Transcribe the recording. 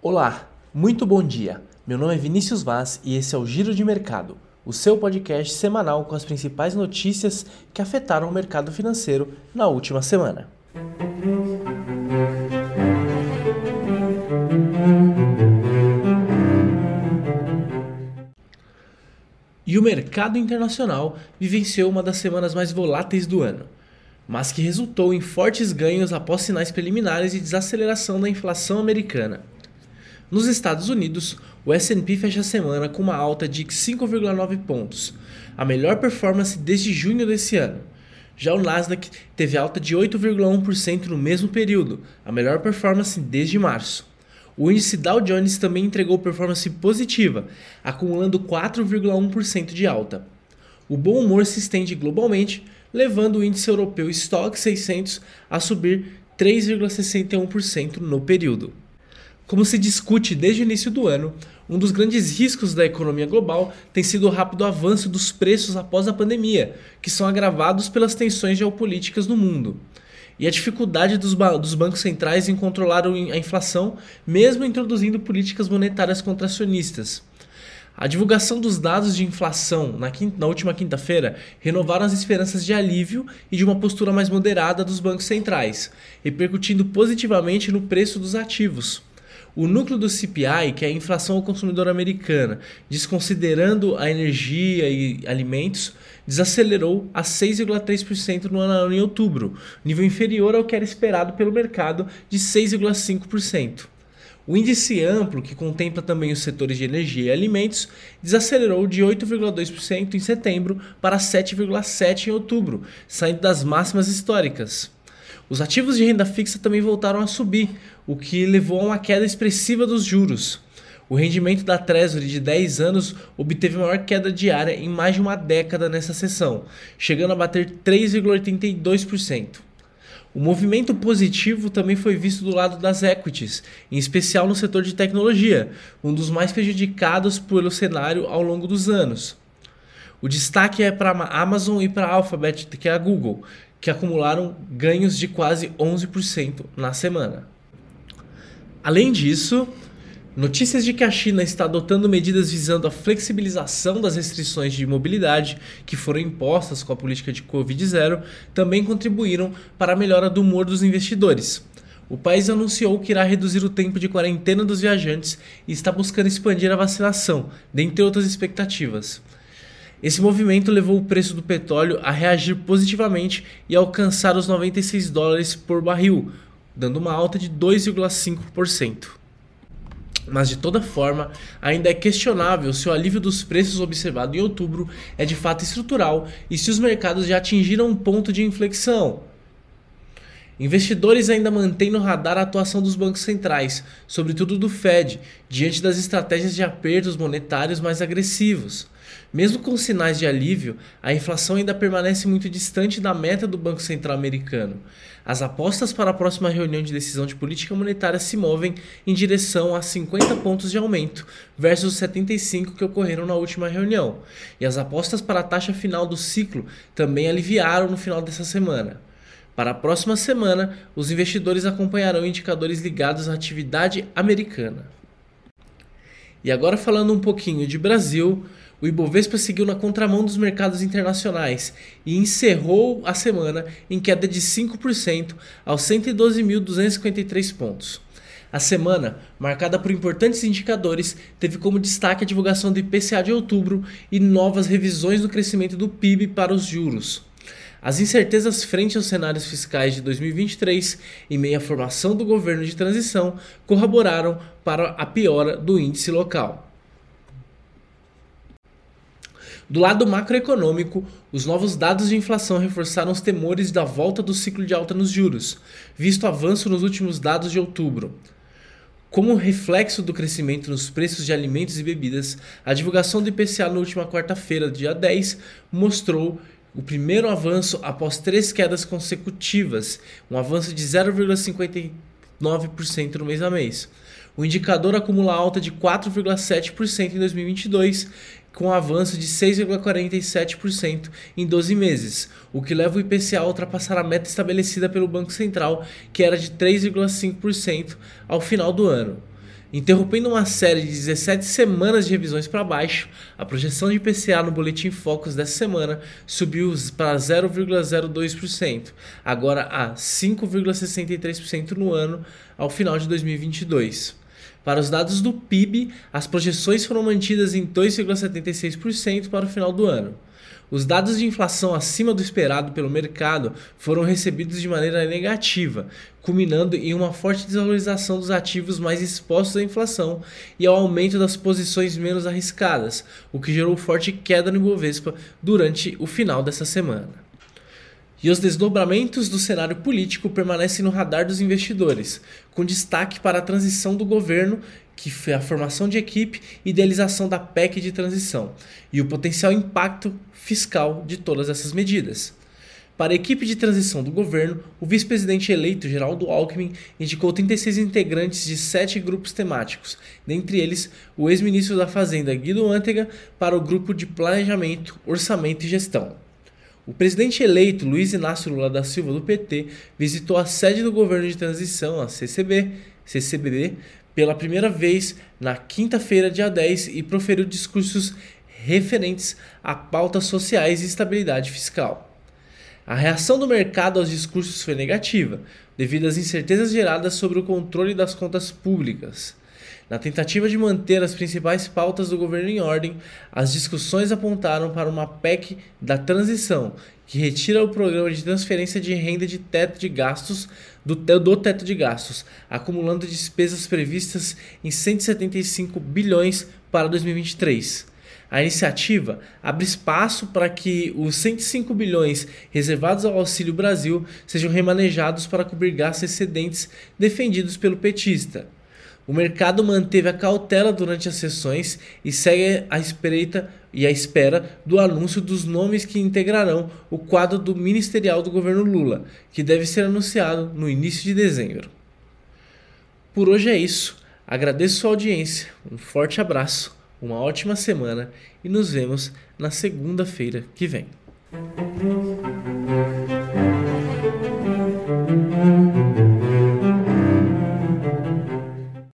Olá, muito bom dia. Meu nome é Vinícius Vaz e esse é o Giro de Mercado, o seu podcast semanal com as principais notícias que afetaram o mercado financeiro na última semana. E o mercado internacional vivenciou uma das semanas mais voláteis do ano, mas que resultou em fortes ganhos após sinais preliminares de desaceleração da inflação americana. Nos Estados Unidos, o S&P fecha a semana com uma alta de 5,9 pontos, a melhor performance desde junho desse ano. Já o Nasdaq teve alta de 8,1% no mesmo período, a melhor performance desde março. O índice Dow Jones também entregou performance positiva, acumulando 4,1% de alta. O bom humor se estende globalmente, levando o índice europeu Stock 600 a subir 3,61% no período. Como se discute desde o início do ano, um dos grandes riscos da economia global tem sido o rápido avanço dos preços após a pandemia, que são agravados pelas tensões geopolíticas no mundo e a dificuldade dos, ba dos bancos centrais em controlar a inflação, mesmo introduzindo políticas monetárias contracionistas. A divulgação dos dados de inflação na, quinta, na última quinta-feira renovaram as esperanças de alívio e de uma postura mais moderada dos bancos centrais, repercutindo positivamente no preço dos ativos. O núcleo do CPI, que é a inflação ao consumidor americana, desconsiderando a energia e alimentos, desacelerou a 6,3% no ano em outubro, nível inferior ao que era esperado pelo mercado de 6,5%. O índice amplo, que contempla também os setores de energia e alimentos, desacelerou de 8,2% em setembro para 7,7% em outubro, saindo das máximas históricas. Os ativos de renda fixa também voltaram a subir, o que levou a uma queda expressiva dos juros. O rendimento da Treasury de 10 anos obteve maior queda diária em mais de uma década nessa sessão, chegando a bater 3,82%. O movimento positivo também foi visto do lado das equities, em especial no setor de tecnologia, um dos mais prejudicados pelo cenário ao longo dos anos. O destaque é para a Amazon e para a Alphabet, que é a Google, que acumularam ganhos de quase 11% na semana. Além disso, notícias de que a China está adotando medidas visando a flexibilização das restrições de mobilidade que foram impostas com a política de Covid-0 também contribuíram para a melhora do humor dos investidores. O país anunciou que irá reduzir o tempo de quarentena dos viajantes e está buscando expandir a vacinação, dentre outras expectativas. Esse movimento levou o preço do petróleo a reagir positivamente e alcançar os 96 dólares por barril, dando uma alta de 2,5%. Mas de toda forma, ainda é questionável se o alívio dos preços observado em outubro é de fato estrutural e se os mercados já atingiram um ponto de inflexão. Investidores ainda mantêm no radar a atuação dos bancos centrais, sobretudo do Fed, diante das estratégias de apertos monetários mais agressivos. Mesmo com sinais de alívio, a inflação ainda permanece muito distante da meta do Banco Central americano. As apostas para a próxima reunião de decisão de política monetária se movem em direção a 50 pontos de aumento, versus os 75 que ocorreram na última reunião. E as apostas para a taxa final do ciclo também aliviaram no final dessa semana. Para a próxima semana, os investidores acompanharão indicadores ligados à atividade americana. E agora falando um pouquinho de Brasil, o Ibovespa seguiu na contramão dos mercados internacionais e encerrou a semana em queda de 5% aos 112.253 pontos. A semana, marcada por importantes indicadores, teve como destaque a divulgação do IPCA de outubro e novas revisões do crescimento do PIB para os juros. As incertezas frente aos cenários fiscais de 2023, em meio à formação do governo de transição, corroboraram para a piora do índice local. Do lado macroeconômico, os novos dados de inflação reforçaram os temores da volta do ciclo de alta nos juros, visto avanço nos últimos dados de outubro. Como reflexo do crescimento nos preços de alimentos e bebidas, a divulgação do IPCA na última quarta-feira, dia 10, mostrou o primeiro avanço após três quedas consecutivas, um avanço de 0,59% no mês a mês. O indicador acumula alta de 4,7% em 2022, com avanço de 6,47% em 12 meses, o que leva o IPCA a ultrapassar a meta estabelecida pelo Banco Central, que era de 3,5% ao final do ano. Interrompendo uma série de 17 semanas de revisões para baixo, a projeção de IPCA no Boletim Focus dessa semana subiu para 0,02%, agora a 5,63% no ano ao final de 2022. Para os dados do PIB, as projeções foram mantidas em 2,76% para o final do ano. Os dados de inflação acima do esperado pelo mercado foram recebidos de maneira negativa, culminando em uma forte desvalorização dos ativos mais expostos à inflação e ao aumento das posições menos arriscadas, o que gerou forte queda no Ibovespa durante o final dessa semana. E os desdobramentos do cenário político permanecem no radar dos investidores, com destaque para a transição do governo, que foi a formação de equipe e idealização da PEC de transição, e o potencial impacto fiscal de todas essas medidas. Para a equipe de transição do governo, o vice-presidente eleito Geraldo Alckmin indicou 36 integrantes de sete grupos temáticos, dentre eles o ex-ministro da Fazenda Guido Mantega para o grupo de Planejamento, Orçamento e Gestão. O presidente eleito Luiz Inácio Lula da Silva do PT visitou a sede do governo de transição, a CCB, CCBB, pela primeira vez na quinta-feira, dia 10, e proferiu discursos referentes a pautas sociais e estabilidade fiscal. A reação do mercado aos discursos foi negativa, devido às incertezas geradas sobre o controle das contas públicas. Na tentativa de manter as principais pautas do governo em ordem, as discussões apontaram para uma PEC da transição, que retira o programa de transferência de renda de teto de gastos do, do teto de gastos, acumulando despesas previstas em 175 bilhões para 2023. A iniciativa abre espaço para que os 105 bilhões reservados ao Auxílio Brasil sejam remanejados para cobrir gastos excedentes defendidos pelo petista. O mercado manteve a cautela durante as sessões e segue à espreita e à espera do anúncio dos nomes que integrarão o quadro do ministerial do governo Lula, que deve ser anunciado no início de dezembro. Por hoje é isso. Agradeço sua audiência, um forte abraço, uma ótima semana e nos vemos na segunda-feira que vem.